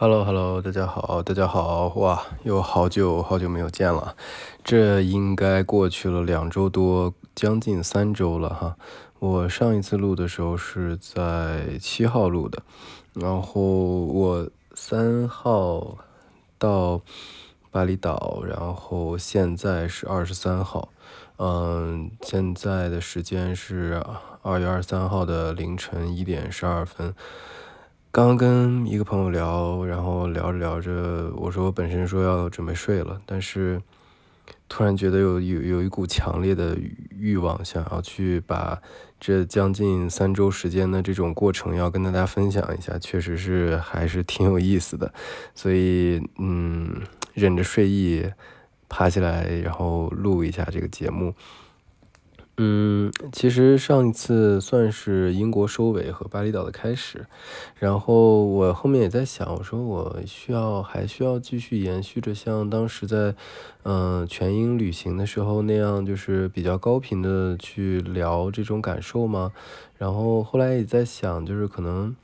Hello，Hello，大家好，大家好，哇，又好久好久没有见了，这应该过去了两周多，将近三周了哈。我上一次录的时候是在七号录的，然后我三号到巴厘岛，然后现在是二十三号，嗯，现在的时间是二月二十三号的凌晨一点十二分。刚刚跟一个朋友聊，然后聊着聊着，我说我本身说要准备睡了，但是突然觉得有有有一股强烈的欲望，想要去把这将近三周时间的这种过程要跟大家分享一下，确实是还是挺有意思的，所以嗯，忍着睡意爬起来，然后录一下这个节目。嗯，其实上一次算是英国收尾和巴厘岛的开始，然后我后面也在想，我说我需要还需要继续延续着像当时在嗯全英旅行的时候那样，就是比较高频的去聊这种感受吗？然后后来也在想，就是可能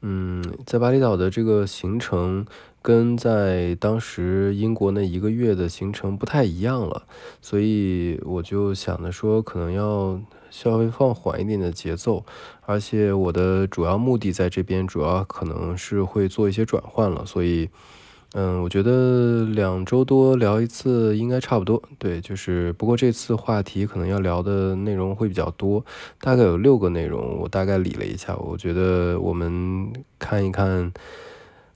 嗯在巴厘岛的这个行程。跟在当时英国那一个月的行程不太一样了，所以我就想着说，可能要稍微放缓一点的节奏，而且我的主要目的在这边，主要可能是会做一些转换了，所以，嗯，我觉得两周多聊一次应该差不多。对，就是不过这次话题可能要聊的内容会比较多，大概有六个内容，我大概理了一下，我觉得我们看一看。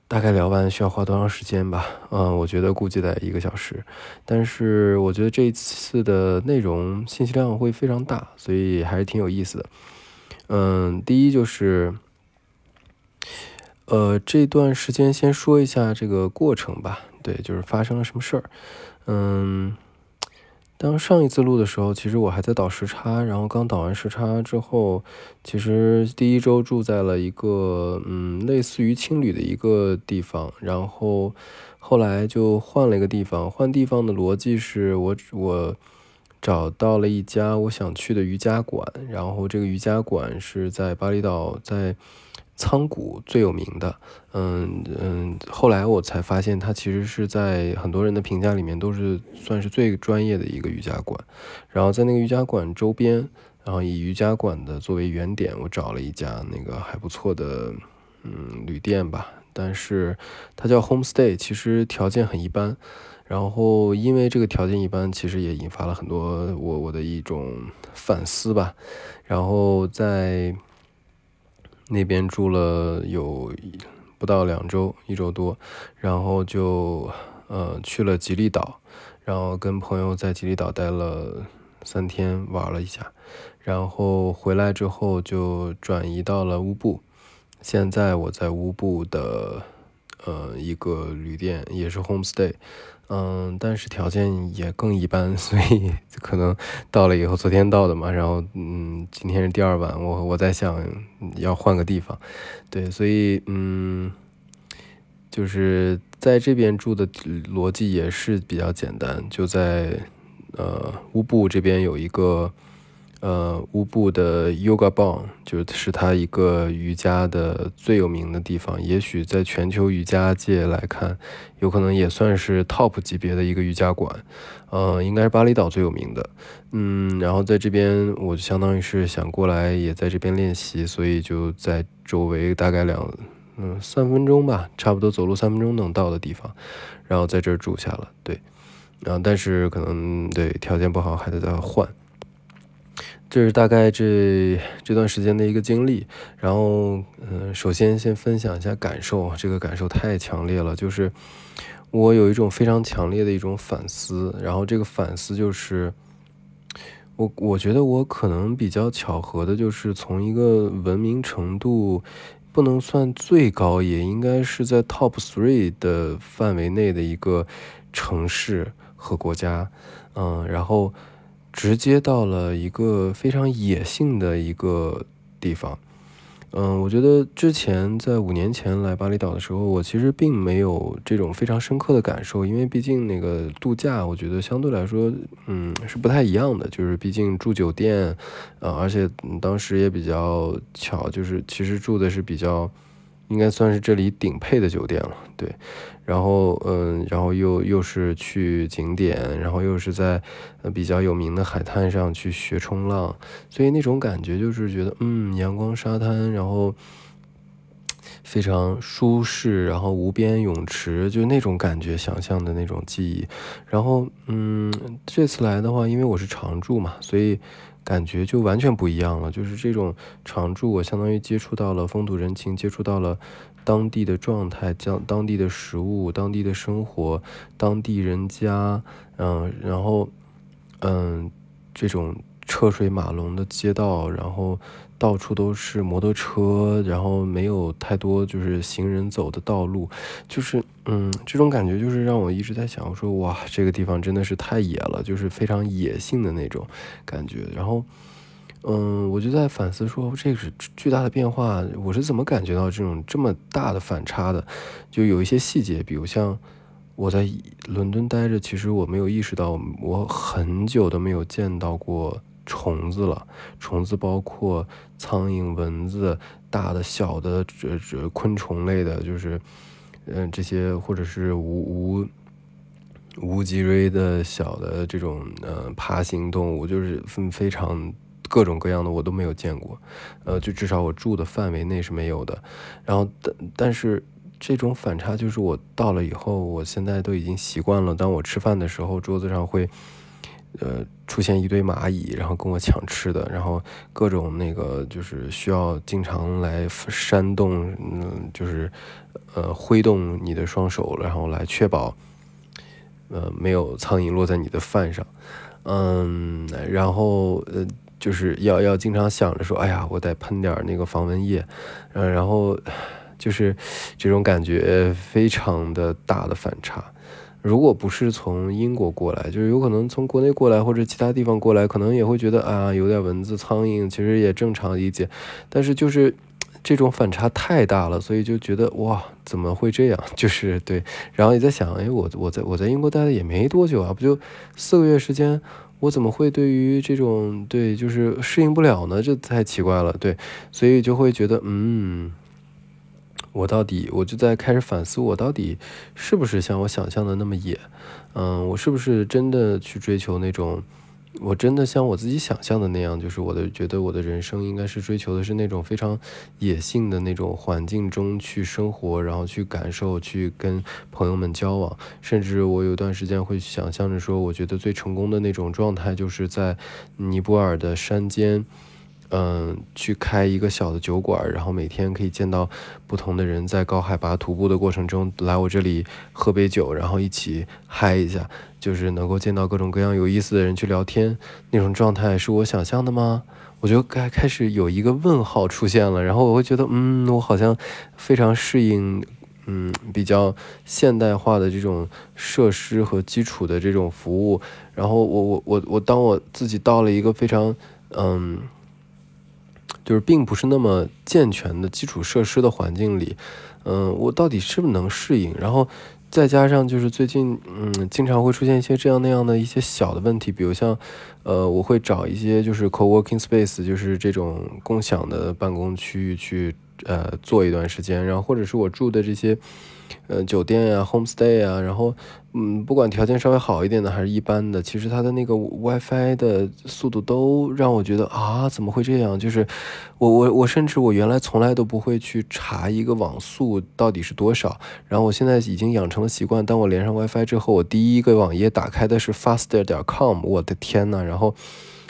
大概聊完需要花多长时间吧？嗯，我觉得估计在一个小时。但是我觉得这一次的内容信息量会非常大，所以还是挺有意思的。嗯，第一就是，呃，这段时间先说一下这个过程吧。对，就是发生了什么事儿。嗯。当上一次录的时候，其实我还在倒时差，然后刚倒完时差之后，其实第一周住在了一个嗯类似于青旅的一个地方，然后后来就换了一个地方。换地方的逻辑是我我找到了一家我想去的瑜伽馆，然后这个瑜伽馆是在巴厘岛，在。仓谷最有名的，嗯嗯，后来我才发现，它其实是在很多人的评价里面都是算是最专业的一个瑜伽馆。然后在那个瑜伽馆周边，然后以瑜伽馆的作为原点，我找了一家那个还不错的嗯旅店吧，但是它叫 homestay，其实条件很一般。然后因为这个条件一般，其实也引发了很多我我的一种反思吧。然后在。那边住了有不到两周，一周多，然后就呃去了吉利岛，然后跟朋友在吉利岛待了三天，玩了一下，然后回来之后就转移到了乌布，现在我在乌布的呃一个旅店，也是 homestay。嗯，但是条件也更一般，所以可能到了以后，昨天到的嘛，然后嗯，今天是第二晚，我我在想要换个地方，对，所以嗯，就是在这边住的逻辑也是比较简单，就在呃乌布这边有一个。呃，乌布的 Yoga Bong 就是它一个瑜伽的最有名的地方，也许在全球瑜伽界来看，有可能也算是 Top 级别的一个瑜伽馆。呃，应该是巴厘岛最有名的。嗯，然后在这边，我就相当于是想过来也在这边练习，所以就在周围大概两嗯三分钟吧，差不多走路三分钟能到的地方，然后在这儿住下了。对，然后但是可能对条件不好，还得再换。这是大概这这段时间的一个经历，然后，嗯，首先先分享一下感受，这个感受太强烈了，就是我有一种非常强烈的一种反思，然后这个反思就是，我我觉得我可能比较巧合的，就是从一个文明程度不能算最高，也应该是在 top three 的范围内的一个城市和国家，嗯，然后。直接到了一个非常野性的一个地方，嗯，我觉得之前在五年前来巴厘岛的时候，我其实并没有这种非常深刻的感受，因为毕竟那个度假，我觉得相对来说，嗯，是不太一样的，就是毕竟住酒店，呃，而且当时也比较巧，就是其实住的是比较，应该算是这里顶配的酒店了，对。然后，嗯，然后又又是去景点，然后又是在比较有名的海滩上去学冲浪，所以那种感觉就是觉得，嗯，阳光沙滩，然后非常舒适，然后无边泳池，就那种感觉，想象的那种记忆。然后，嗯，这次来的话，因为我是常住嘛，所以。感觉就完全不一样了，就是这种常住，我相当于接触到了风土人情，接触到了当地的状态，将当地的食物、当地的生活、当地人家，嗯，然后，嗯，这种车水马龙的街道，然后。到处都是摩托车，然后没有太多就是行人走的道路，就是嗯，这种感觉就是让我一直在想，我说哇，这个地方真的是太野了，就是非常野性的那种感觉。然后，嗯，我就在反思说，这个是巨大的变化，我是怎么感觉到这种这么大的反差的？就有一些细节，比如像我在伦敦待着，其实我没有意识到，我很久都没有见到过。虫子了，虫子包括苍蝇、蚊子，大的、小的，这这昆虫类的，就是，嗯，这些或者是无无无脊椎的小的这种呃爬行动物，就是分非常各种各样的，我都没有见过，呃，就至少我住的范围内是没有的。然后但但是这种反差就是我到了以后，我现在都已经习惯了。当我吃饭的时候，桌子上会。呃，出现一堆蚂蚁，然后跟我抢吃的，然后各种那个就是需要经常来扇动，嗯，就是呃挥动你的双手，然后来确保呃没有苍蝇落在你的饭上，嗯，然后呃就是要要经常想着说，哎呀，我得喷点那个防蚊液，嗯，然后就是这种感觉非常的大的反差。如果不是从英国过来，就是有可能从国内过来或者其他地方过来，可能也会觉得啊，有点蚊子、苍蝇，其实也正常理解。但是就是这种反差太大了，所以就觉得哇，怎么会这样？就是对，然后也在想，哎，我我在我在英国待的也没多久啊，不就四个月时间，我怎么会对于这种对就是适应不了呢？这太奇怪了，对，所以就会觉得嗯。我到底，我就在开始反思，我到底是不是像我想象的那么野？嗯，我是不是真的去追求那种，我真的像我自己想象的那样，就是我的觉得我的人生应该是追求的是那种非常野性的那种环境中去生活，然后去感受，去跟朋友们交往，甚至我有段时间会想象着说，我觉得最成功的那种状态就是在尼泊尔的山间。嗯，去开一个小的酒馆，然后每天可以见到不同的人在高海拔徒步的过程中来我这里喝杯酒，然后一起嗨一下，就是能够见到各种各样有意思的人去聊天，那种状态是我想象的吗？我就该开始有一个问号出现了，然后我会觉得，嗯，我好像非常适应，嗯，比较现代化的这种设施和基础的这种服务，然后我我我我当我自己到了一个非常，嗯。就是并不是那么健全的基础设施的环境里，嗯，我到底是不是能适应？然后再加上就是最近，嗯，经常会出现一些这样那样的一些小的问题，比如像，呃，我会找一些就是 co-working space，就是这种共享的办公区域去，呃，做一段时间，然后或者是我住的这些。呃，酒店呀，homestay 啊，然后，嗯，不管条件稍微好一点的还是一般的，其实它的那个 WiFi 的速度都让我觉得啊，怎么会这样？就是我我我甚至我原来从来都不会去查一个网速到底是多少，然后我现在已经养成了习惯，当我连上 WiFi 之后，我第一个网页打开的是 faster 点 com，我的天呐，然后，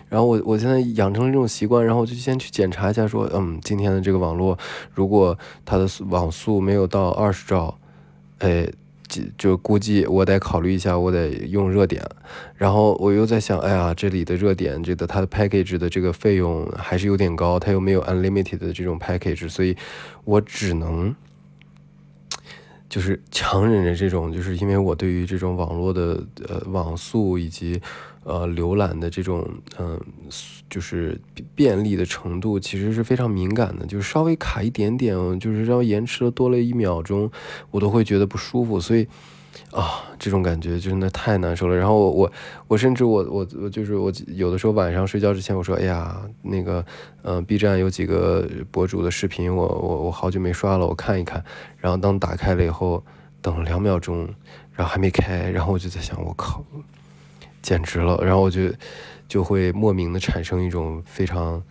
然后我我现在养成了这种习惯，然后我就先去检查一下，说，嗯，今天的这个网络，如果它的网速没有到二十兆。哎，就就估计我得考虑一下，我得用热点。然后我又在想，哎呀，这里的热点，这个它的 package 的这个费用还是有点高，它又没有 unlimited 的这种 package，所以我只能就是强忍着这种，就是因为我对于这种网络的呃网速以及。呃，浏览的这种，嗯，就是便利的程度，其实是非常敏感的，就是稍微卡一点点，就是稍微延迟了多了一秒钟，我都会觉得不舒服。所以，啊，这种感觉真的太难受了。然后我我我甚至我我我就是我有的时候晚上睡觉之前我说，哎呀，那个嗯，B 站有几个博主的视频，我我我好久没刷了，我看一看。然后当打开了以后，等了两秒钟，然后还没开，然后我就在想，我靠，简直了。然后我就就会莫名的产生一种非常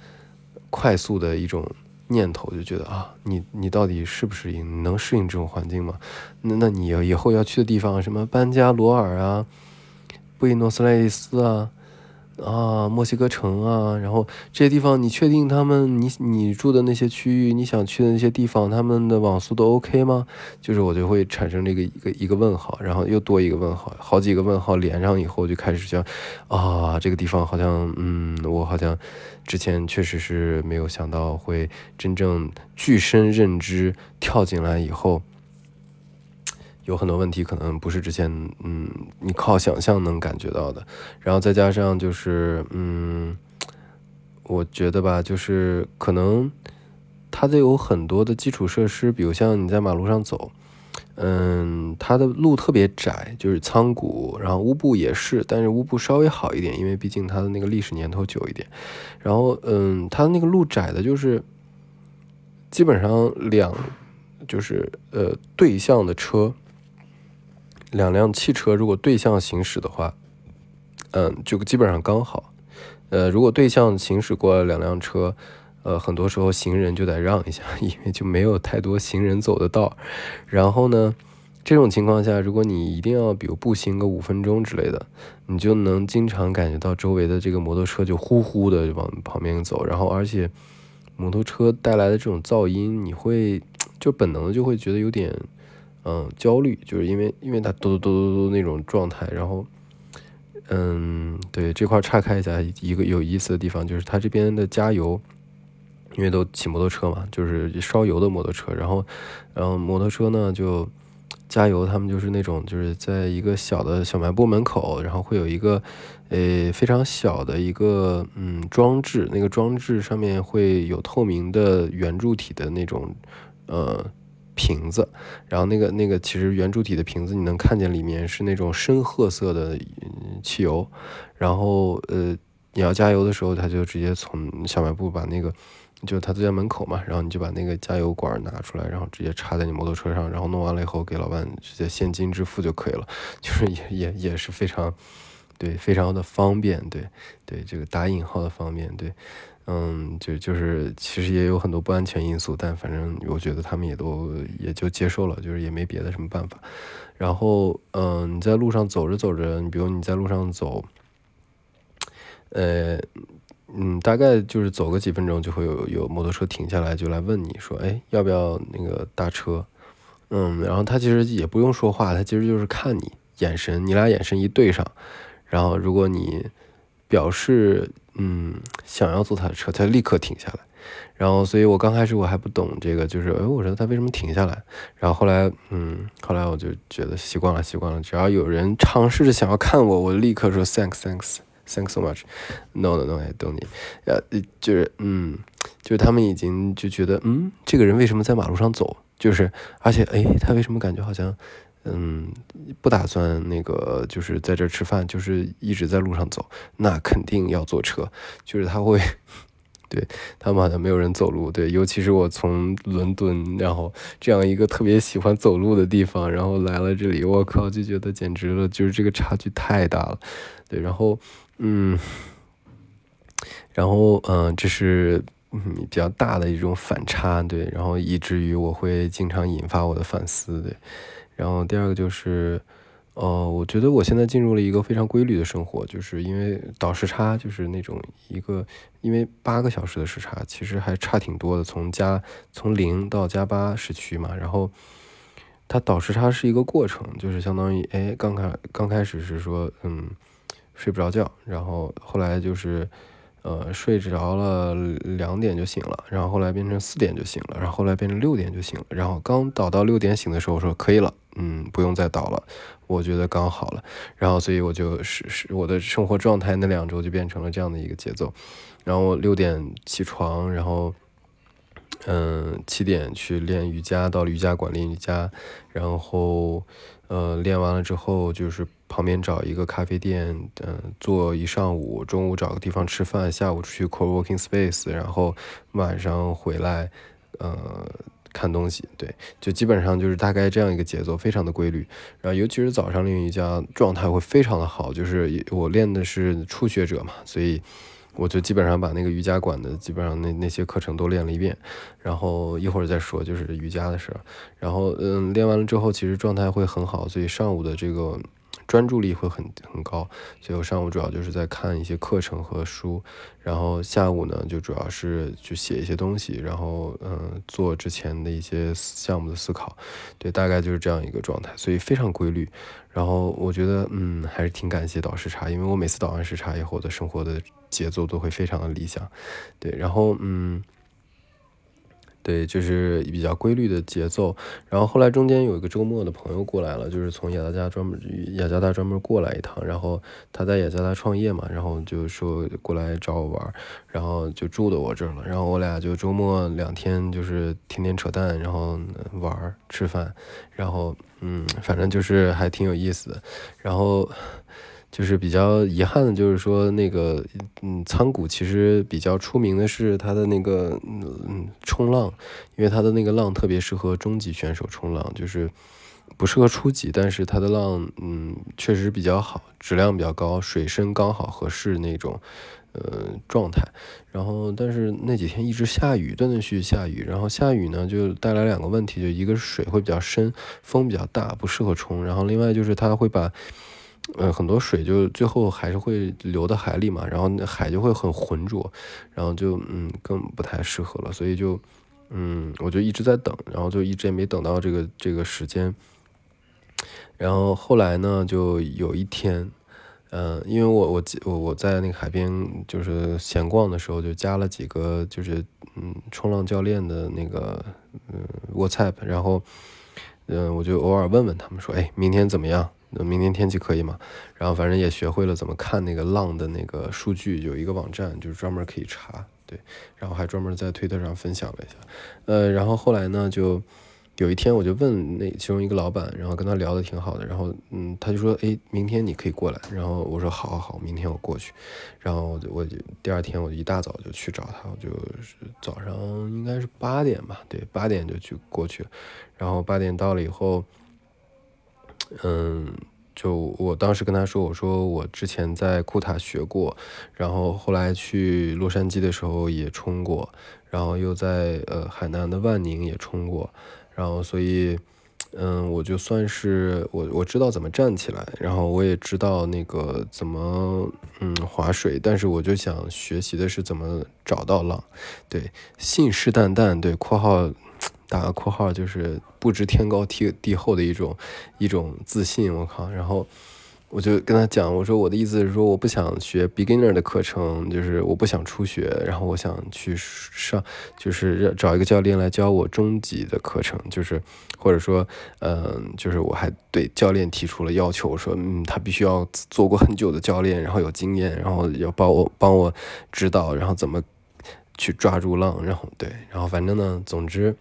快速的一种。念头就觉得啊，你你到底适不适应？能适应这种环境吗？那那你以后要去的地方，什么班加罗尔啊，布宜诺斯艾利斯啊。啊，墨西哥城啊，然后这些地方，你确定他们你你住的那些区域，你想去的那些地方，他们的网速都 OK 吗？就是我就会产生这个一个一个问号，然后又多一个问号，好几个问号连上以后，就开始想，啊，这个地方好像，嗯，我好像之前确实是没有想到会真正具身认知跳进来以后。有很多问题可能不是之前嗯你靠想象能感觉到的，然后再加上就是嗯，我觉得吧，就是可能它得有很多的基础设施，比如像你在马路上走，嗯，它的路特别窄，就是仓谷，然后乌布也是，但是乌布稍微好一点，因为毕竟它的那个历史年头久一点，然后嗯，它那个路窄的就是基本上两就是呃对向的车。两辆汽车如果对向行驶的话，嗯，就基本上刚好。呃，如果对向行驶过两辆车，呃，很多时候行人就得让一下，因为就没有太多行人走的道。然后呢，这种情况下，如果你一定要比如步行个五分钟之类的，你就能经常感觉到周围的这个摩托车就呼呼的往旁边走。然后，而且摩托车带来的这种噪音，你会就本能的就会觉得有点。嗯，焦虑就是因为因为它嘟嘟嘟嘟嘟那种状态，然后，嗯，对这块岔开一下，一个有意思的地方就是它这边的加油，因为都骑摩托车嘛，就是烧油的摩托车，然后，然后摩托车呢就加油，他们就是那种就是在一个小的小卖部门口，然后会有一个呃非常小的一个嗯装置，那个装置上面会有透明的圆柱体的那种呃。瓶子，然后那个那个其实圆柱体的瓶子，你能看见里面是那种深褐色的汽油，然后呃你要加油的时候，他就直接从小卖部把那个，就他就在门口嘛，然后你就把那个加油管拿出来，然后直接插在你摩托车上，然后弄完了以后给老板直接现金支付就可以了，就是也也也是非常对非常的方便，对对这个打引号的方便，对。嗯，就就是其实也有很多不安全因素，但反正我觉得他们也都也就接受了，就是也没别的什么办法。然后，嗯，你在路上走着走着，你比如你在路上走，呃，嗯，大概就是走个几分钟，就会有有摩托车停下来，就来问你说，哎，要不要那个搭车？嗯，然后他其实也不用说话，他其实就是看你眼神，你俩眼神一对上，然后如果你表示。嗯，想要坐他的车，他立刻停下来。然后，所以我刚开始我还不懂这个，就是哎，我说他为什么停下来？然后后来，嗯，后来我就觉得习惯了，习惯了。只要有人尝试着想要看我，我立刻说 thanks，thanks，thanks so much，no，no，no，I don't need。呃，就是，嗯，就是他们已经就觉得，嗯，这个人为什么在马路上走？就是，而且，哎，他为什么感觉好像？嗯，不打算那个，就是在这吃饭，就是一直在路上走，那肯定要坐车。就是他会，对他们好像没有人走路，对，尤其是我从伦敦，然后这样一个特别喜欢走路的地方，然后来了这里，我靠，就觉得简直了，就是这个差距太大了，对，然后，嗯，然后，嗯，这是嗯比较大的一种反差，对，然后以至于我会经常引发我的反思，对。然后第二个就是，呃，我觉得我现在进入了一个非常规律的生活，就是因为倒时差，就是那种一个，因为八个小时的时差，其实还差挺多的，从加从零到加八时区嘛。然后它倒时差是一个过程，就是相当于，哎，刚开刚开始是说，嗯，睡不着觉，然后后来就是。呃，睡着了两点就醒了，然后后来变成四点就醒了，然后后来变成六点就醒了，然后刚倒到六点醒的时候，我说可以了，嗯，不用再倒了，我觉得刚好了，然后所以我就是是我的生活状态那两周就变成了这样的一个节奏，然后我六点起床，然后嗯，七点去练瑜伽，到瑜伽馆练瑜伽，然后，呃，练完了之后就是旁边找一个咖啡店，嗯，坐一上午，中午找个地方吃饭，下午出去 co-working space，然后晚上回来，呃，看东西，对，就基本上就是大概这样一个节奏，非常的规律。然后尤其是早上练瑜伽，状态会非常的好，就是我练的是初学者嘛，所以。我就基本上把那个瑜伽馆的基本上那那些课程都练了一遍，然后一会儿再说就是瑜伽的事儿，然后嗯练完了之后其实状态会很好，所以上午的这个专注力会很很高，所以我上午主要就是在看一些课程和书，然后下午呢就主要是去写一些东西，然后嗯做之前的一些项目的思考，对，大概就是这样一个状态，所以非常规律，然后我觉得嗯还是挺感谢导师茶，因为我每次导完时差以后，的生活的。节奏都会非常的理想，对，然后嗯，对，就是比较规律的节奏。然后后来中间有一个周末的朋友过来了，就是从雅加达专门雅加达专门过来一趟，然后他在雅加达创业嘛，然后就说过来找我玩，然后就住到我这儿了。然后我俩就周末两天就是天天扯淡，然后玩吃饭，然后嗯，反正就是还挺有意思的。然后。就是比较遗憾的，就是说那个，嗯，仓谷其实比较出名的是它的那个，嗯，冲浪，因为它的那个浪特别适合中级选手冲浪，就是不适合初级，但是它的浪，嗯，确实比较好，质量比较高，水深刚好合适那种，呃，状态。然后，但是那几天一直下雨，断断续续下雨，然后下雨呢就带来两个问题，就一个是水会比较深，风比较大，不适合冲，然后另外就是它会把。嗯，很多水就最后还是会流到海里嘛，然后海就会很浑浊，然后就嗯更不太适合了，所以就嗯我就一直在等，然后就一直也没等到这个这个时间，然后后来呢就有一天，嗯，因为我我我我在那个海边就是闲逛的时候就加了几个就是嗯冲浪教练的那个嗯 WhatsApp，然后嗯我就偶尔问问他们说，哎，明天怎么样？明天天气可以吗？然后反正也学会了怎么看那个浪的那个数据，有一个网站就是专门可以查，对，然后还专门在推特上分享了一下，呃，然后后来呢，就有一天我就问那其中一个老板，然后跟他聊的挺好的，然后嗯，他就说，哎，明天你可以过来，然后我说好，好，好，明天我过去，然后我就我就第二天我就一大早就去找他，我就是早上应该是八点吧，对，八点就去过去，然后八点到了以后。嗯，就我当时跟他说，我说我之前在库塔学过，然后后来去洛杉矶的时候也冲过，然后又在呃海南的万宁也冲过，然后所以嗯，我就算是我我知道怎么站起来，然后我也知道那个怎么嗯划水，但是我就想学习的是怎么找到浪，对，信誓旦旦，对括号。打个括号，就是不知天高地地厚的一种一种自信。我靠！然后我就跟他讲，我说我的意思是说，我不想学 beginner 的课程，就是我不想初学，然后我想去上，就是找一个教练来教我中级的课程，就是或者说，嗯，就是我还对教练提出了要求，我说，嗯，他必须要做过很久的教练，然后有经验，然后要帮我帮我指导，然后怎么去抓住浪，然后对，然后反正呢，总之。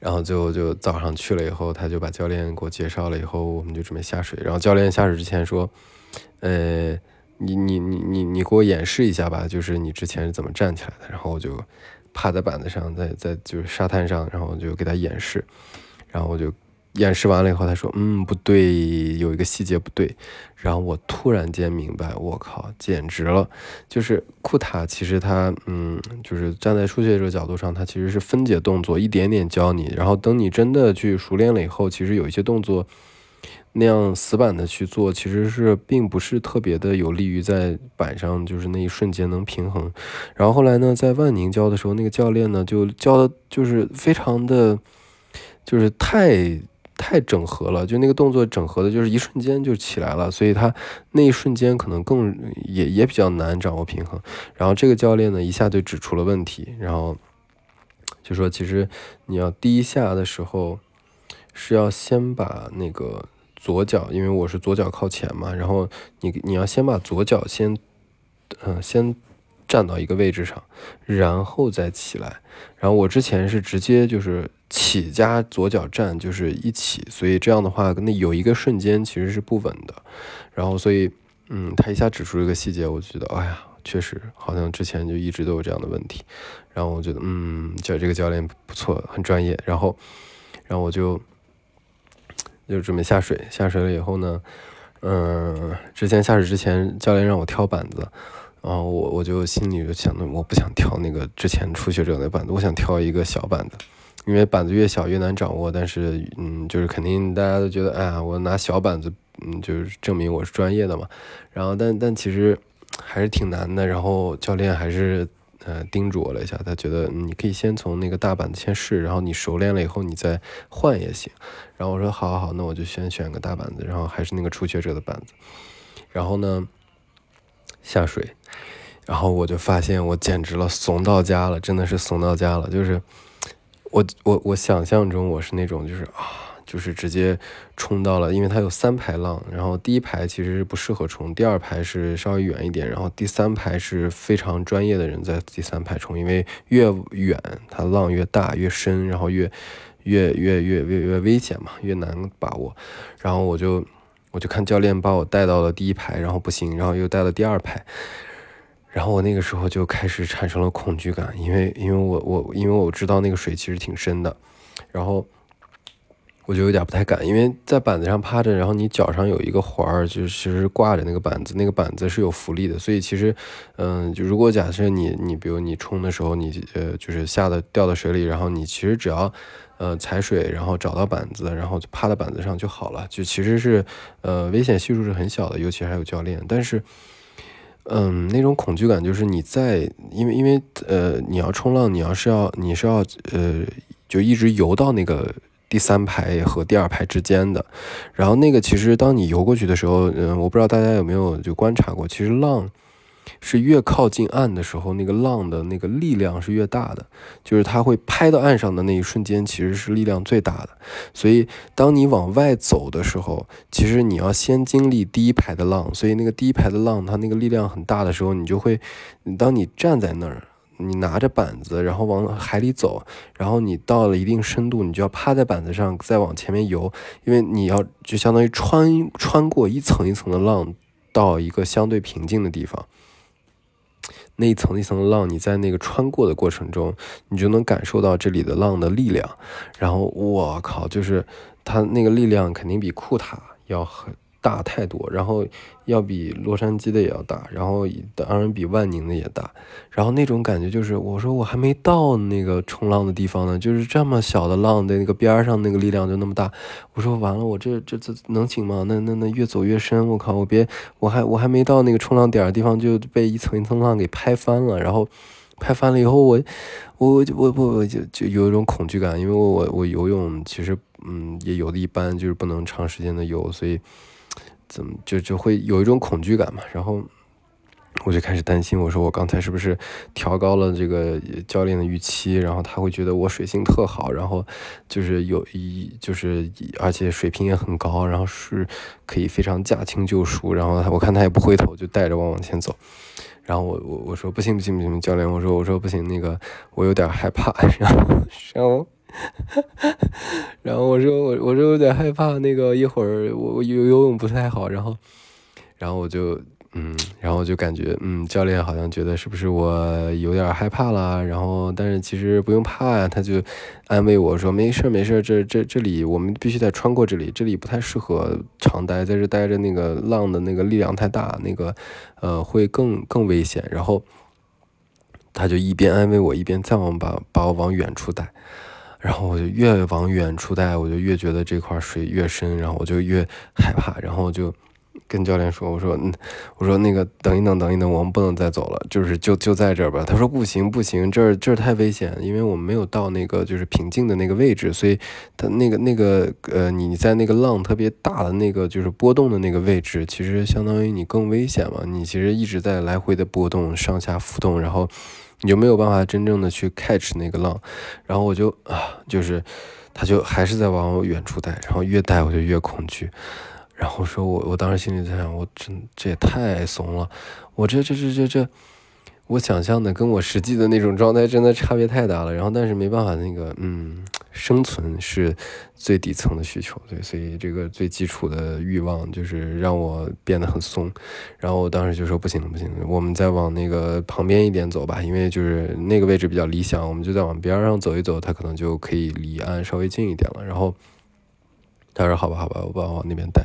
然后就就早上去了以后，他就把教练给我介绍了以后，我们就准备下水。然后教练下水之前说：“呃，你你你你你给我演示一下吧，就是你之前是怎么站起来的。”然后我就趴在板子上，在在就是沙滩上，然后就给他演示。然后我就。演示完了以后，他说：“嗯，不对，有一个细节不对。”然后我突然间明白，我靠，简直了！就是库塔，其实他，嗯，就是站在初学者角度上，他其实是分解动作，一点点教你。然后等你真的去熟练了以后，其实有一些动作那样死板的去做，其实是并不是特别的有利于在板上就是那一瞬间能平衡。然后后来呢，在万宁教的时候，那个教练呢就教的就是非常的，就是太。太整合了，就那个动作整合的，就是一瞬间就起来了，所以他那一瞬间可能更也也比较难掌握平衡。然后这个教练呢，一下就指出了问题，然后就说，其实你要第一下的时候是要先把那个左脚，因为我是左脚靠前嘛，然后你你要先把左脚先，嗯，先站到一个位置上，然后再起来。然后我之前是直接就是起加左脚站，就是一起，所以这样的话，那有一个瞬间其实是不稳的。然后所以，嗯，他一下指出这个细节，我觉得，哎呀，确实好像之前就一直都有这样的问题。然后我觉得，嗯，教这个教练不错，很专业。然后，然后我就就准备下水，下水了以后呢，嗯，之前下水之前，教练让我挑板子。然后我我就心里就想，我不想挑那个之前初学者的板子，我想挑一个小板子，因为板子越小越难掌握。但是，嗯，就是肯定大家都觉得，哎呀，我拿小板子，嗯，就是证明我是专业的嘛。然后，但但其实还是挺难的。然后教练还是呃叮嘱我了一下，他觉得你可以先从那个大板子先试，然后你熟练了以后你再换也行。然后我说好好好，那我就先选个大板子，然后还是那个初学者的板子。然后呢？下水，然后我就发现我简直了，怂到家了，真的是怂到家了。就是我我我想象中我是那种就是啊，就是直接冲到了，因为它有三排浪，然后第一排其实是不适合冲，第二排是稍微远一点，然后第三排是非常专业的人在第三排冲，因为越远它浪越大越深，然后越越越越越越危险嘛，越难把握。然后我就。我就看教练把我带到了第一排，然后不行，然后又带了第二排，然后我那个时候就开始产生了恐惧感，因为因为我我因为我知道那个水其实挺深的，然后我就有点不太敢，因为在板子上趴着，然后你脚上有一个环儿，就是其实挂着那个板子，那个板子是有浮力的，所以其实嗯，就如果假设你你比如你冲的时候，你呃就是下的掉到水里，然后你其实只要。呃，踩水，然后找到板子，然后就趴在板子上就好了。就其实是，呃，危险系数是很小的，尤其还有教练。但是，嗯，那种恐惧感就是你在，因为因为呃，你要冲浪，你要是要你是要呃，就一直游到那个第三排和第二排之间的。然后那个其实当你游过去的时候，嗯，我不知道大家有没有就观察过，其实浪。是越靠近岸的时候，那个浪的那个力量是越大的，就是它会拍到岸上的那一瞬间，其实是力量最大的。所以，当你往外走的时候，其实你要先经历第一排的浪，所以那个第一排的浪，它那个力量很大的时候，你就会，当你站在那儿，你拿着板子，然后往海里走，然后你到了一定深度，你就要趴在板子上再往前面游，因为你要就相当于穿穿过一层一层的浪，到一个相对平静的地方。那一层一层浪，你在那个穿过的过程中，你就能感受到这里的浪的力量。然后我靠，就是它那个力量肯定比库塔要很。大太多，然后要比洛杉矶的也要大，然后当然比万宁的也大，然后那种感觉就是，我说我还没到那个冲浪的地方呢，就是这么小的浪的那个边上那个力量就那么大，我说完了，我这这这能行吗？那那那越走越深，我靠，我别我还我还没到那个冲浪点的地方就被一层一层浪给拍翻了，然后拍翻了以后，我我我我我就就有一种恐惧感，因为我我游泳其实嗯也游的一般，就是不能长时间的游，所以。怎么就就会有一种恐惧感嘛？然后我就开始担心，我说我刚才是不是调高了这个教练的预期？然后他会觉得我水性特好，然后就是有一就是而且水平也很高，然后是可以非常驾轻就熟。然后我看他也不回头，就带着我往前走。然后我我我说不行不行不行，教练我说我说不行，那个我有点害怕。然 后然后。然后我说我我说有点害怕，那个一会儿我我游游泳不太好，然后然后我就嗯，然后我就感觉嗯，教练好像觉得是不是我有点害怕了，然后但是其实不用怕呀，他就安慰我说没事没事，这这这里我们必须得穿过这里，这里不太适合长待，在这待着那个浪的那个力量太大，那个呃会更更危险。然后他就一边安慰我，一边再往把把我往远处带。然后我就越往远处带，我就越觉得这块水越深，然后我就越害怕。然后就跟教练说：“我说，嗯，我说那个等一等，等一等，我们不能再走了，就是就就在这儿吧。”他说：“不行，不行，这儿这儿太危险，因为我们没有到那个就是平静的那个位置，所以他那个那个呃，你在那个浪特别大的那个就是波动的那个位置，其实相当于你更危险嘛。你其实一直在来回的波动，上下浮动，然后。”你就没有办法真正的去 catch 那个浪，然后我就啊，就是他就还是在往远处带，然后越带我就越恐惧，然后说我我当时心里在想，我真这也太怂了，我这这这这这，我想象的跟我实际的那种状态真的差别太大了。然后但是没办法，那个嗯。生存是最底层的需求，对，所以这个最基础的欲望就是让我变得很松。然后我当时就说不行，不行，我们再往那个旁边一点走吧，因为就是那个位置比较理想，我们就再往边上走一走，它可能就可以离岸稍微近一点了。然后。他说：“好吧，好吧，我把我往那边带，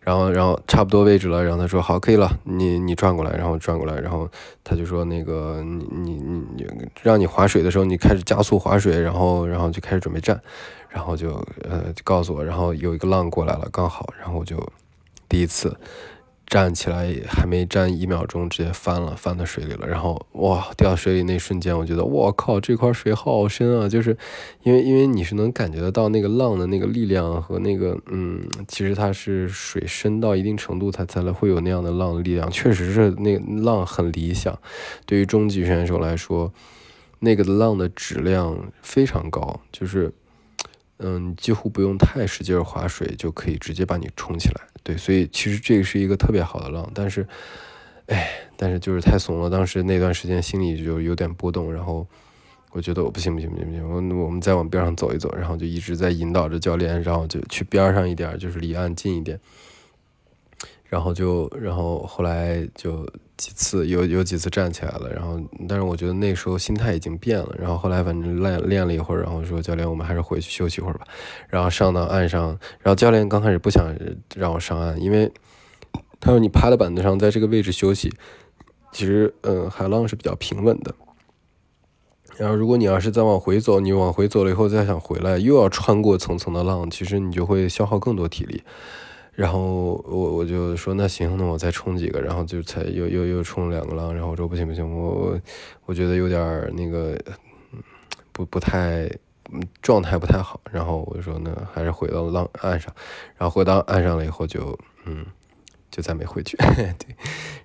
然后，然后差不多位置了。然后他说：好，可以了，你你转过来，然后转过来。然后他就说：那个，你你你你，让你划水的时候，你开始加速划水，然后，然后就开始准备站，然后就呃告诉我，然后有一个浪过来了，刚好，然后我就第一次。”站起来还没站一秒钟，直接翻了，翻到水里了。然后哇，掉水里那瞬间，我觉得我靠，这块水好深啊！就是因为因为你是能感觉得到那个浪的那个力量和那个嗯，其实它是水深到一定程度，它才能会有那样的浪的力量。确实是那浪很理想，对于中级选手来说，那个浪的质量非常高，就是嗯，几乎不用太使劲划水就可以直接把你冲起来。对，所以其实这个是一个特别好的浪，但是，哎，但是就是太怂了。当时那段时间心里就有点波动，然后我觉得我不行不行不行不行，我我们再往边上走一走，然后就一直在引导着教练，然后就去边上一点，就是离岸近一点。然后就，然后后来就几次有有几次站起来了，然后但是我觉得那时候心态已经变了。然后后来反正练练了一会儿，然后说教练，我们还是回去休息一会儿吧。然后上到岸上，然后教练刚开始不想让我上岸，因为他说你趴在板子上，在这个位置休息，其实嗯海浪是比较平稳的。然后如果你要是再往回走，你往回走了以后再想回来，又要穿过层层的浪，其实你就会消耗更多体力。然后我我就说那行，那我再冲几个，然后就才又又又冲两个浪，然后我说不行不行，我我觉得有点那个不不太状态不太好，然后我就说那还是回到浪岸上，然后回到岸上了以后就嗯就再没回去，对，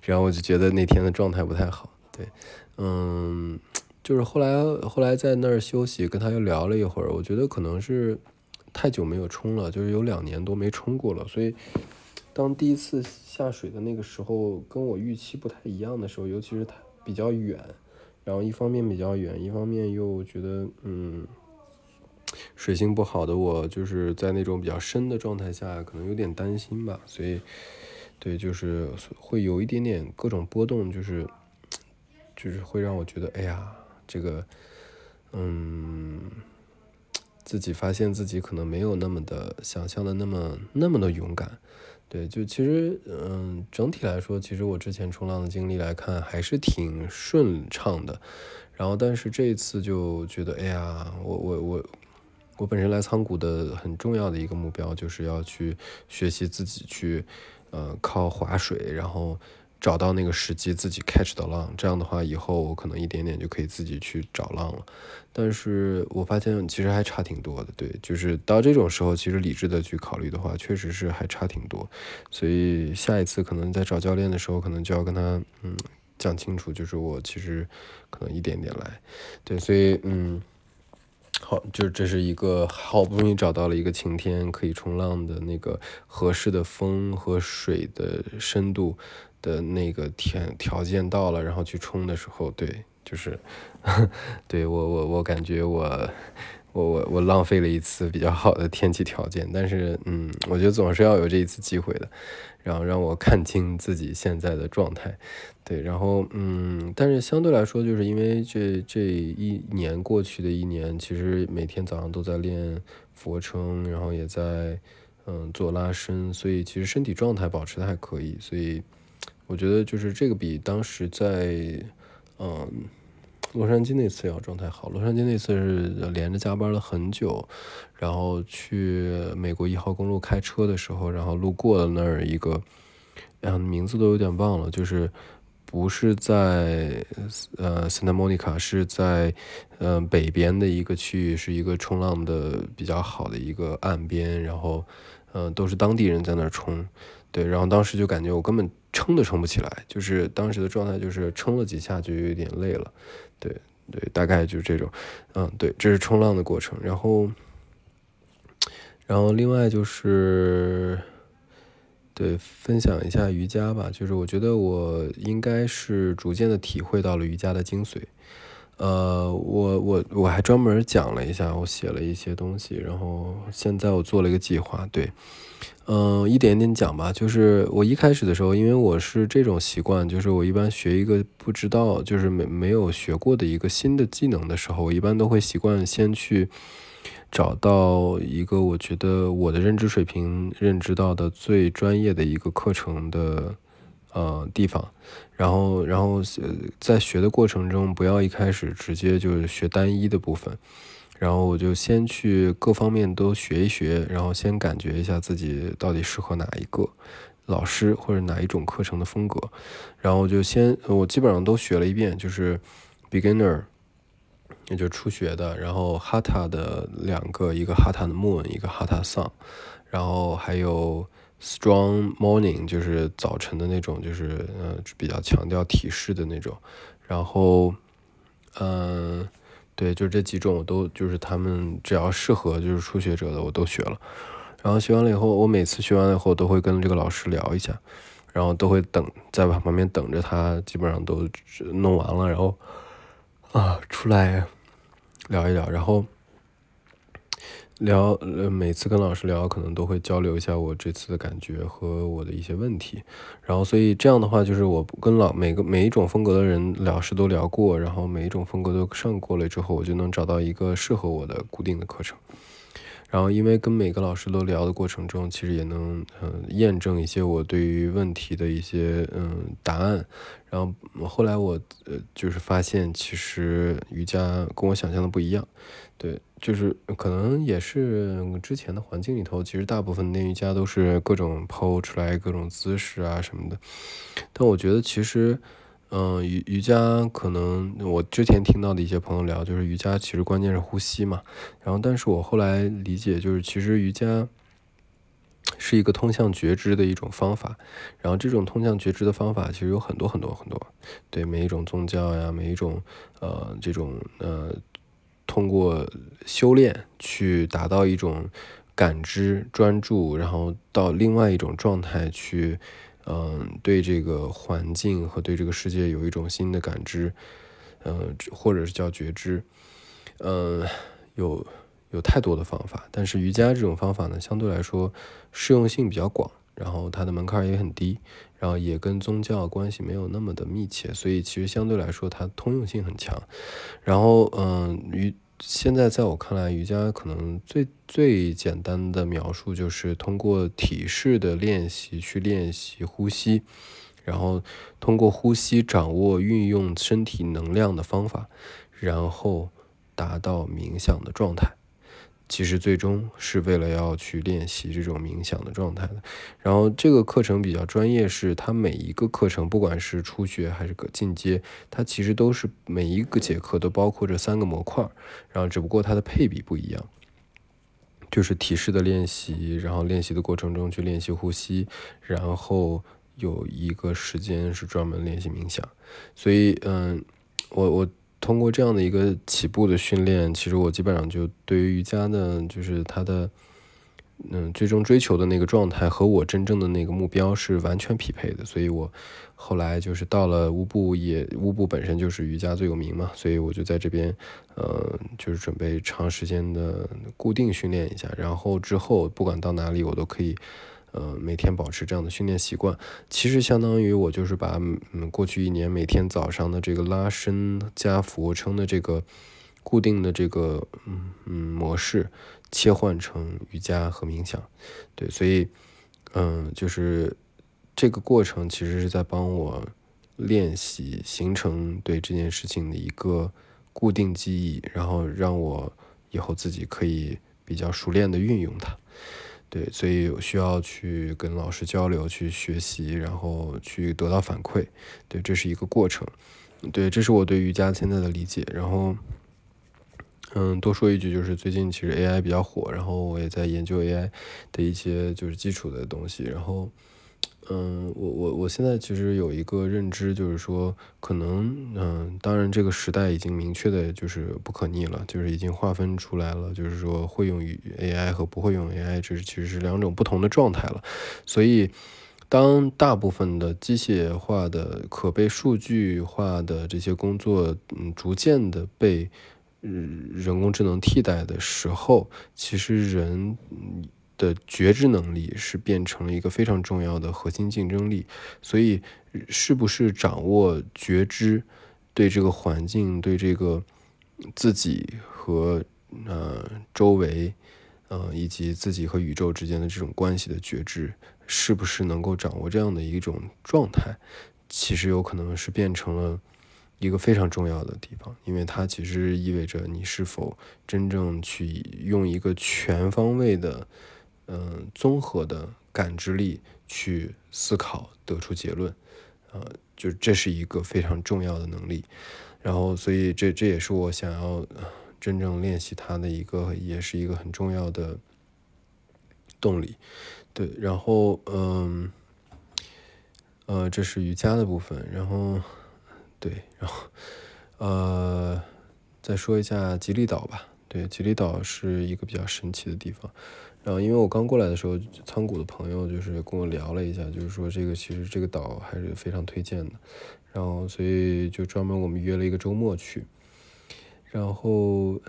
然后我就觉得那天的状态不太好，对，嗯，就是后来后来在那儿休息，跟他又聊了一会儿，我觉得可能是。太久没有冲了，就是有两年多没冲过了，所以当第一次下水的那个时候，跟我预期不太一样的时候，尤其是它比较远，然后一方面比较远，一方面又觉得嗯，水性不好的我，就是在那种比较深的状态下，可能有点担心吧，所以对，就是会有一点点各种波动，就是就是会让我觉得，哎呀，这个嗯。自己发现自己可能没有那么的想象的那么那么的勇敢，对，就其实嗯，整体来说，其实我之前冲浪的经历来看还是挺顺畅的，然后但是这一次就觉得，哎呀，我我我我本身来仓谷的很重要的一个目标就是要去学习自己去呃靠划水，然后。找到那个时机自己 catch 到浪，这样的话以后我可能一点点就可以自己去找浪了。但是我发现其实还差挺多的，对，就是到这种时候，其实理智的去考虑的话，确实是还差挺多。所以下一次可能在找教练的时候，可能就要跟他嗯讲清楚，就是我其实可能一点点来，对，所以嗯，好，就这是一个好不容易找到了一个晴天可以冲浪的那个合适的风和水的深度。的那个条条件到了，然后去冲的时候，对，就是，对我我我感觉我我我我浪费了一次比较好的天气条件，但是嗯，我觉得总是要有这一次机会的，然后让我看清自己现在的状态，对，然后嗯，但是相对来说，就是因为这这一年过去的一年，其实每天早上都在练俯卧撑，然后也在嗯做拉伸，所以其实身体状态保持的还可以，所以。我觉得就是这个比当时在，嗯，洛杉矶那次要状态好。洛杉矶那次是连着加班了很久，然后去美国一号公路开车的时候，然后路过了那儿一个，嗯，名字都有点忘了，就是不是在呃 Santa Monica，是在嗯北边的一个区域，是一个冲浪的比较好的一个岸边，然后嗯都是当地人在那儿冲。对，然后当时就感觉我根本撑都撑不起来，就是当时的状态就是撑了几下就有点累了，对对，大概就是这种，嗯，对，这是冲浪的过程，然后，然后另外就是，对，分享一下瑜伽吧，就是我觉得我应该是逐渐的体会到了瑜伽的精髓。呃，我我我还专门讲了一下，我写了一些东西，然后现在我做了一个计划，对，嗯，一点点讲吧。就是我一开始的时候，因为我是这种习惯，就是我一般学一个不知道，就是没没有学过的一个新的技能的时候，我一般都会习惯先去找到一个我觉得我的认知水平认知到的最专业的一个课程的。呃，地方，然后，然后在学的过程中，不要一开始直接就是学单一的部分，然后我就先去各方面都学一学，然后先感觉一下自己到底适合哪一个老师或者哪一种课程的风格，然后就先我基本上都学了一遍，就是 beginner，也就初学的，然后 hatha 的两个，一个 hatha 的 moon，一个 hatha sun，然后还有。Strong morning 就是早晨的那种，就是嗯比较强调体式的那种。然后，嗯，对，就这几种我都就是他们只要适合就是初学者的我都学了。然后学完了以后，我每次学完了以后都会跟这个老师聊一下，然后都会等在旁边等着他，基本上都弄完了，然后啊出来聊一聊，然后。聊，呃，每次跟老师聊，可能都会交流一下我这次的感觉和我的一些问题，然后所以这样的话，就是我跟老每个每一种风格的人老师都聊过，然后每一种风格都上过了之后，我就能找到一个适合我的固定的课程。然后因为跟每个老师都聊的过程中，其实也能嗯验证一些我对于问题的一些嗯答案。然后后来我呃就是发现，其实瑜伽跟我想象的不一样。对，就是可能也是之前的环境里头，其实大部分练瑜伽都是各种抛出来各种姿势啊什么的。但我觉得其实，嗯，瑜瑜伽可能我之前听到的一些朋友聊，就是瑜伽其实关键是呼吸嘛。然后，但是我后来理解，就是其实瑜伽是一个通向觉知的一种方法。然后，这种通向觉知的方法其实有很多很多很多。对，每一种宗教呀，每一种呃这种呃。通过修炼去达到一种感知、专注，然后到另外一种状态去，嗯，对这个环境和对这个世界有一种新的感知，嗯，或者是叫觉知，嗯，有有太多的方法，但是瑜伽这种方法呢，相对来说适用性比较广。然后它的门槛也很低，然后也跟宗教关系没有那么的密切，所以其实相对来说它通用性很强。然后，嗯，瑜现在在我看来，瑜伽可能最最简单的描述就是通过体式的练习去练习呼吸，然后通过呼吸掌握运用身体能量的方法，然后达到冥想的状态。其实最终是为了要去练习这种冥想的状态的。然后这个课程比较专业，是它每一个课程，不管是初学还是个进阶，它其实都是每一个节课都包括这三个模块，然后只不过它的配比不一样，就是体式的练习，然后练习的过程中去练习呼吸，然后有一个时间是专门练习冥想。所以，嗯，我我。通过这样的一个起步的训练，其实我基本上就对于瑜伽呢，就是它的嗯最终追求的那个状态和我真正的那个目标是完全匹配的。所以我后来就是到了乌布，也乌布本身就是瑜伽最有名嘛，所以我就在这边呃就是准备长时间的固定训练一下，然后之后不管到哪里我都可以。呃，每天保持这样的训练习惯，其实相当于我就是把嗯过去一年每天早上的这个拉伸加俯卧撑的这个固定的这个嗯嗯模式切换成瑜伽和冥想，对，所以嗯就是这个过程其实是在帮我练习形成对这件事情的一个固定记忆，然后让我以后自己可以比较熟练的运用它。对，所以需要去跟老师交流，去学习，然后去得到反馈。对，这是一个过程。对，这是我对瑜伽现在的理解。然后，嗯，多说一句，就是最近其实 AI 比较火，然后我也在研究 AI 的一些就是基础的东西，然后。嗯，我我我现在其实有一个认知，就是说，可能，嗯，当然这个时代已经明确的就是不可逆了，就是已经划分出来了，就是说会用 AI 和不会用 AI，这其实是两种不同的状态了。所以，当大部分的机械化的、可被数据化的这些工作，嗯，逐渐的被人工智能替代的时候，其实人的觉知能力是变成了一个非常重要的核心竞争力。所以，是不是掌握觉知，对这个环境、对这个自己和呃周围。呃，以及自己和宇宙之间的这种关系的觉知，是不是能够掌握这样的一种状态，其实有可能是变成了一个非常重要的地方，因为它其实意味着你是否真正去用一个全方位的、嗯，综合的感知力去思考，得出结论，呃，就这是一个非常重要的能力。然后，所以这这也是我想要。真正练习它的一个，也是一个很重要的动力，对。然后，嗯，呃，这是瑜伽的部分。然后，对，然后，呃，再说一下吉利岛吧。对，吉利岛是一个比较神奇的地方。然后，因为我刚过来的时候，仓谷的朋友就是跟我聊了一下，就是说这个其实这个岛还是非常推荐的。然后，所以就专门我们约了一个周末去。然后，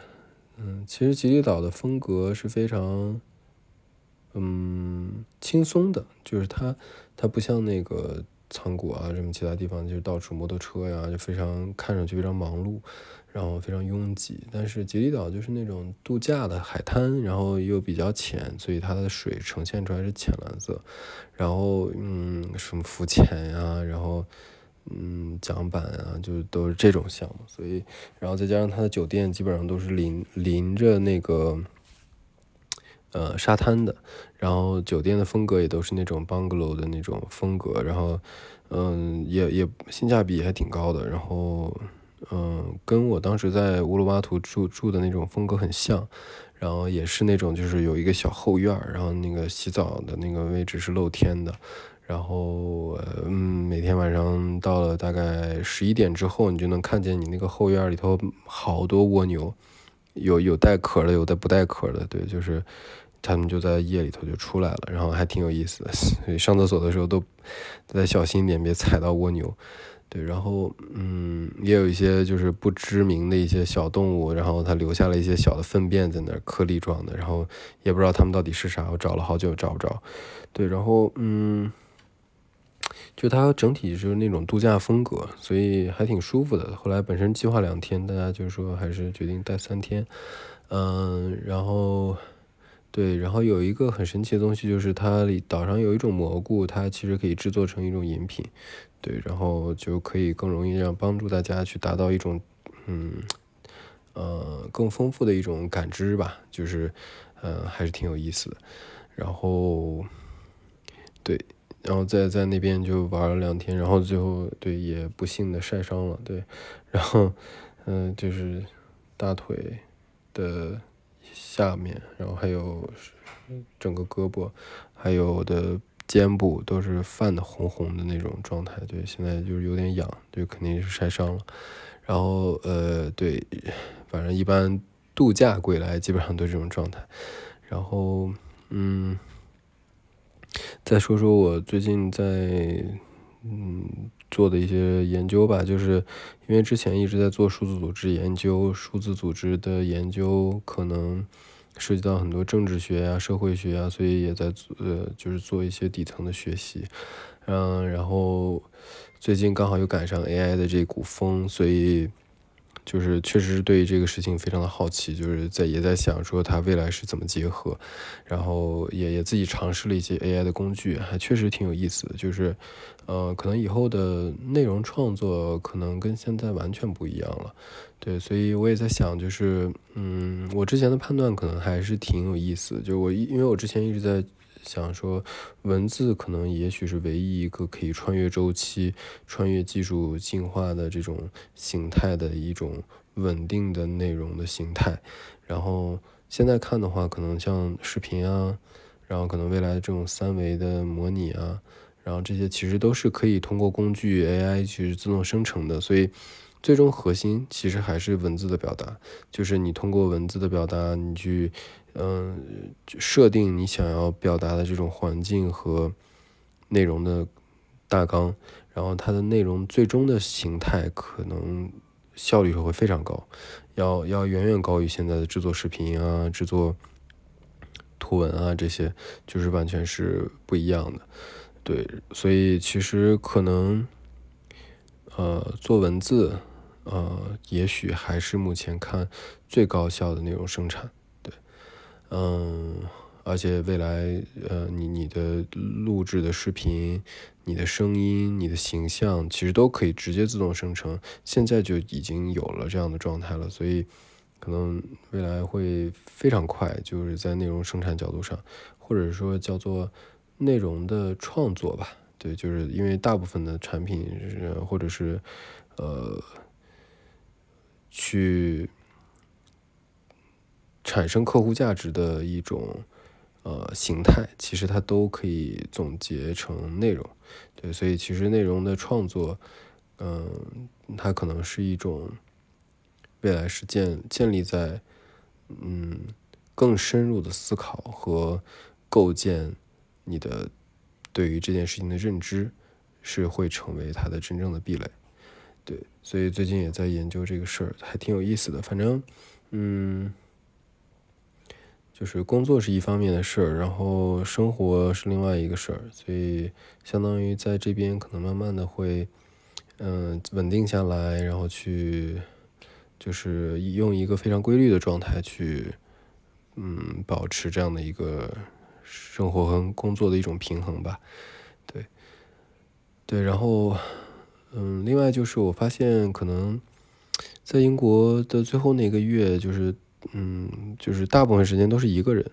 嗯，其实吉利岛的风格是非常，嗯，轻松的，就是它，它不像那个仓谷啊什么其他地方，就是到处摩托车呀，就非常看上去非常忙碌，然后非常拥挤。但是吉利岛就是那种度假的海滩，然后又比较浅，所以它的水呈现出来是浅蓝色。然后，嗯，什么浮潜呀，然后。嗯，桨板啊，就都是这种项目，所以，然后再加上它的酒店基本上都是临临着那个，呃，沙滩的，然后酒店的风格也都是那种 bungalow 的那种风格，然后，嗯，也也性价比还挺高的，然后，嗯，跟我当时在乌鲁巴图住住的那种风格很像，然后也是那种就是有一个小后院，然后那个洗澡的那个位置是露天的。然后，嗯，每天晚上到了大概十一点之后，你就能看见你那个后院里头好多蜗牛，有有带壳的，有的不带壳的，对，就是他们就在夜里头就出来了，然后还挺有意思的。所以上厕所的时候都得小心点，别踩到蜗牛。对，然后，嗯，也有一些就是不知名的一些小动物，然后它留下了一些小的粪便在那儿，颗粒状的，然后也不知道它们到底是啥，我找了好久找不着。对，然后，嗯。就它整体就是那种度假风格，所以还挺舒服的。后来本身计划两天，大家就是说还是决定待三天。嗯，然后对，然后有一个很神奇的东西，就是它里岛上有一种蘑菇，它其实可以制作成一种饮品。对，然后就可以更容易让帮助大家去达到一种嗯呃更丰富的一种感知吧，就是嗯还是挺有意思的。然后对。然后在在那边就玩了两天，然后最后对也不幸的晒伤了，对，然后嗯就是大腿的下面，然后还有整个胳膊，还有的肩部都是泛的红红的那种状态，对，现在就是有点痒，就肯定是晒伤了。然后呃对，反正一般度假归来基本上都这种状态。然后嗯。再说说我最近在嗯做的一些研究吧，就是因为之前一直在做数字组织研究，数字组织的研究可能涉及到很多政治学呀、社会学呀，所以也在呃就是做一些底层的学习，嗯，然后最近刚好又赶上 AI 的这股风，所以。就是确实是对这个事情非常的好奇，就是在也在想说它未来是怎么结合，然后也也自己尝试了一些 AI 的工具，还确实挺有意思的。就是，呃，可能以后的内容创作可能跟现在完全不一样了。对，所以我也在想，就是，嗯，我之前的判断可能还是挺有意思。就我因为我之前一直在。想说，文字可能也许是唯一一个可以穿越周期、穿越技术进化的这种形态的一种稳定的内容的形态。然后现在看的话，可能像视频啊，然后可能未来的这种三维的模拟啊，然后这些其实都是可以通过工具 AI 去自动生成的。所以，最终核心其实还是文字的表达，就是你通过文字的表达，你去。嗯，设定你想要表达的这种环境和内容的大纲，然后它的内容最终的形态可能效率会非常高，要要远远高于现在的制作视频啊、制作图文啊这些，就是完全是不一样的。对，所以其实可能，呃，做文字，呃，也许还是目前看最高效的内容生产。嗯，而且未来，呃，你你的录制的视频、你的声音、你的形象，其实都可以直接自动生成，现在就已经有了这样的状态了。所以，可能未来会非常快，就是在内容生产角度上，或者说叫做。内容的创作吧，对，就是因为大部分的产品是或者是呃去产生客户价值的一种呃形态，其实它都可以总结成内容，对，所以其实内容的创作，嗯，它可能是一种未来是建建立在嗯更深入的思考和构建。你的对于这件事情的认知是会成为它的真正的壁垒，对，所以最近也在研究这个事儿，还挺有意思的。反正，嗯，就是工作是一方面的事儿，然后生活是另外一个事儿，所以相当于在这边可能慢慢的会，嗯，稳定下来，然后去就是用一个非常规律的状态去，嗯，保持这样的一个。生活和工作的一种平衡吧，对，对，然后，嗯，另外就是我发现可能在英国的最后那个月，就是，嗯，就是大部分时间都是一个人，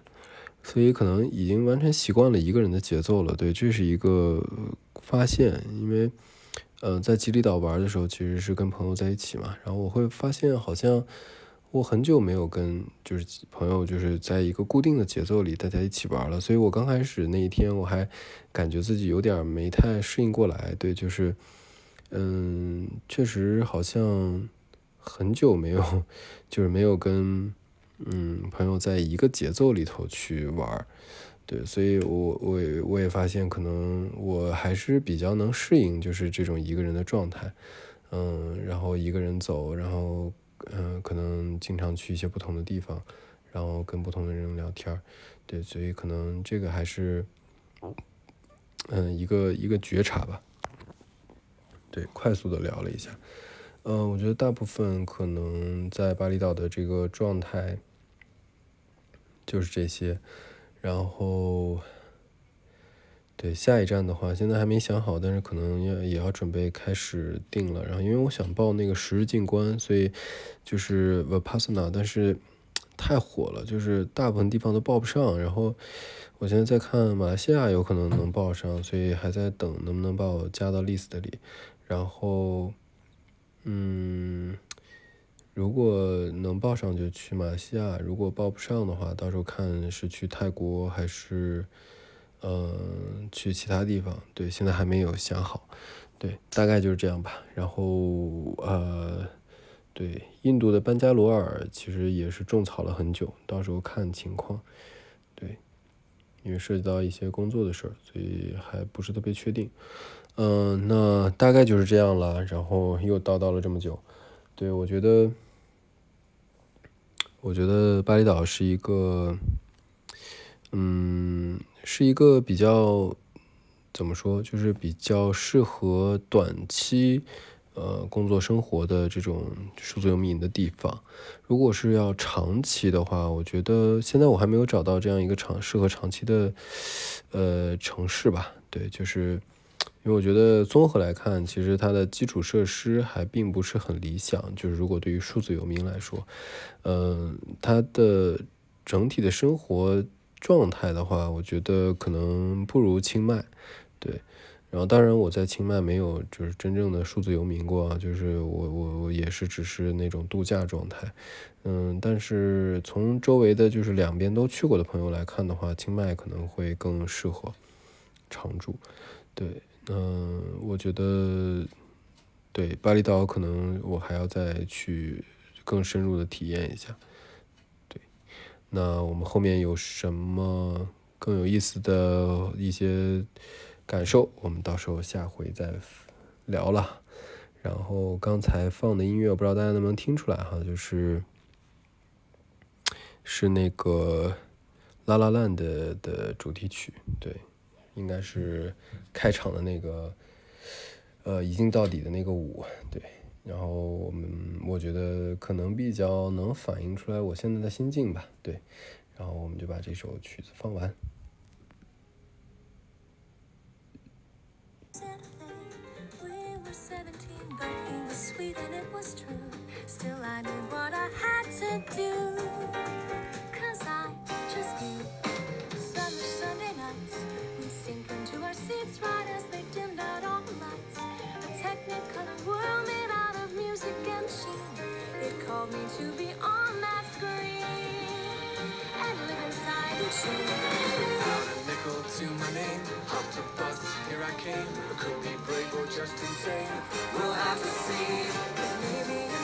所以可能已经完全习惯了一个人的节奏了。对，这是一个发现，因为，呃，在吉里岛玩的时候，其实是跟朋友在一起嘛，然后我会发现好像。我很久没有跟就是朋友就是在一个固定的节奏里大家一起玩了，所以我刚开始那一天我还感觉自己有点没太适应过来。对，就是，嗯，确实好像很久没有，就是没有跟嗯朋友在一个节奏里头去玩。对，所以我我也我也发现可能我还是比较能适应就是这种一个人的状态，嗯，然后一个人走，然后。嗯，可能经常去一些不同的地方，然后跟不同的人聊天，对，所以可能这个还是，嗯，一个一个觉察吧。对，快速的聊了一下，嗯，我觉得大部分可能在巴厘岛的这个状态就是这些，然后。对下一站的话，现在还没想好，但是可能要也要准备开始定了。然后因为我想报那个十日进关，所以就是 Vipassana，但是太火了，就是大部分地方都报不上。然后我现在在看马来西亚有可能能报上，所以还在等能不能把我加到 list 里。然后，嗯，如果能报上就去马来西亚，如果报不上的话，到时候看是去泰国还是。嗯，去其他地方，对，现在还没有想好，对，大概就是这样吧。然后呃，对，印度的班加罗尔其实也是种草了很久，到时候看情况，因为涉及到一些工作的事儿，所以还不是特别确定。嗯，那大概就是这样了。然后又叨叨了这么久，对我觉得，我觉得巴厘岛是一个，嗯。是一个比较怎么说，就是比较适合短期呃工作生活的这种数字游民的地方。如果是要长期的话，我觉得现在我还没有找到这样一个长适合长期的呃城市吧。对，就是因为我觉得综合来看，其实它的基础设施还并不是很理想。就是如果对于数字游民来说，嗯，它的整体的生活。状态的话，我觉得可能不如清迈，对。然后当然我在清迈没有就是真正的数字游民过啊，就是我我我也是只是那种度假状态，嗯。但是从周围的就是两边都去过的朋友来看的话，清迈可能会更适合常住，对。嗯，我觉得对巴厘岛可能我还要再去更深入的体验一下。对那我们后面有什么更有意思的一些感受，我们到时候下回再聊了。然后刚才放的音乐，我不知道大家能不能听出来哈，就是是那个《La La Land》的主题曲，对，应该是开场的那个，呃，一镜到底的那个舞，对。然后我们我觉得可能比较能反映出来我现在的心境吧，对。然后我们就把这首曲子放完。I did what I had to do. Cause I just knew. Summer Sunday nights, we sink into our seats right as they dimmed out all the lights. A technicolor world made out of music and sheen. It called me to be on that screen and live inside the machine. Nickel to my name, hopped a bus, here I came. I could be brave or just insane. We'll have to see. Maybe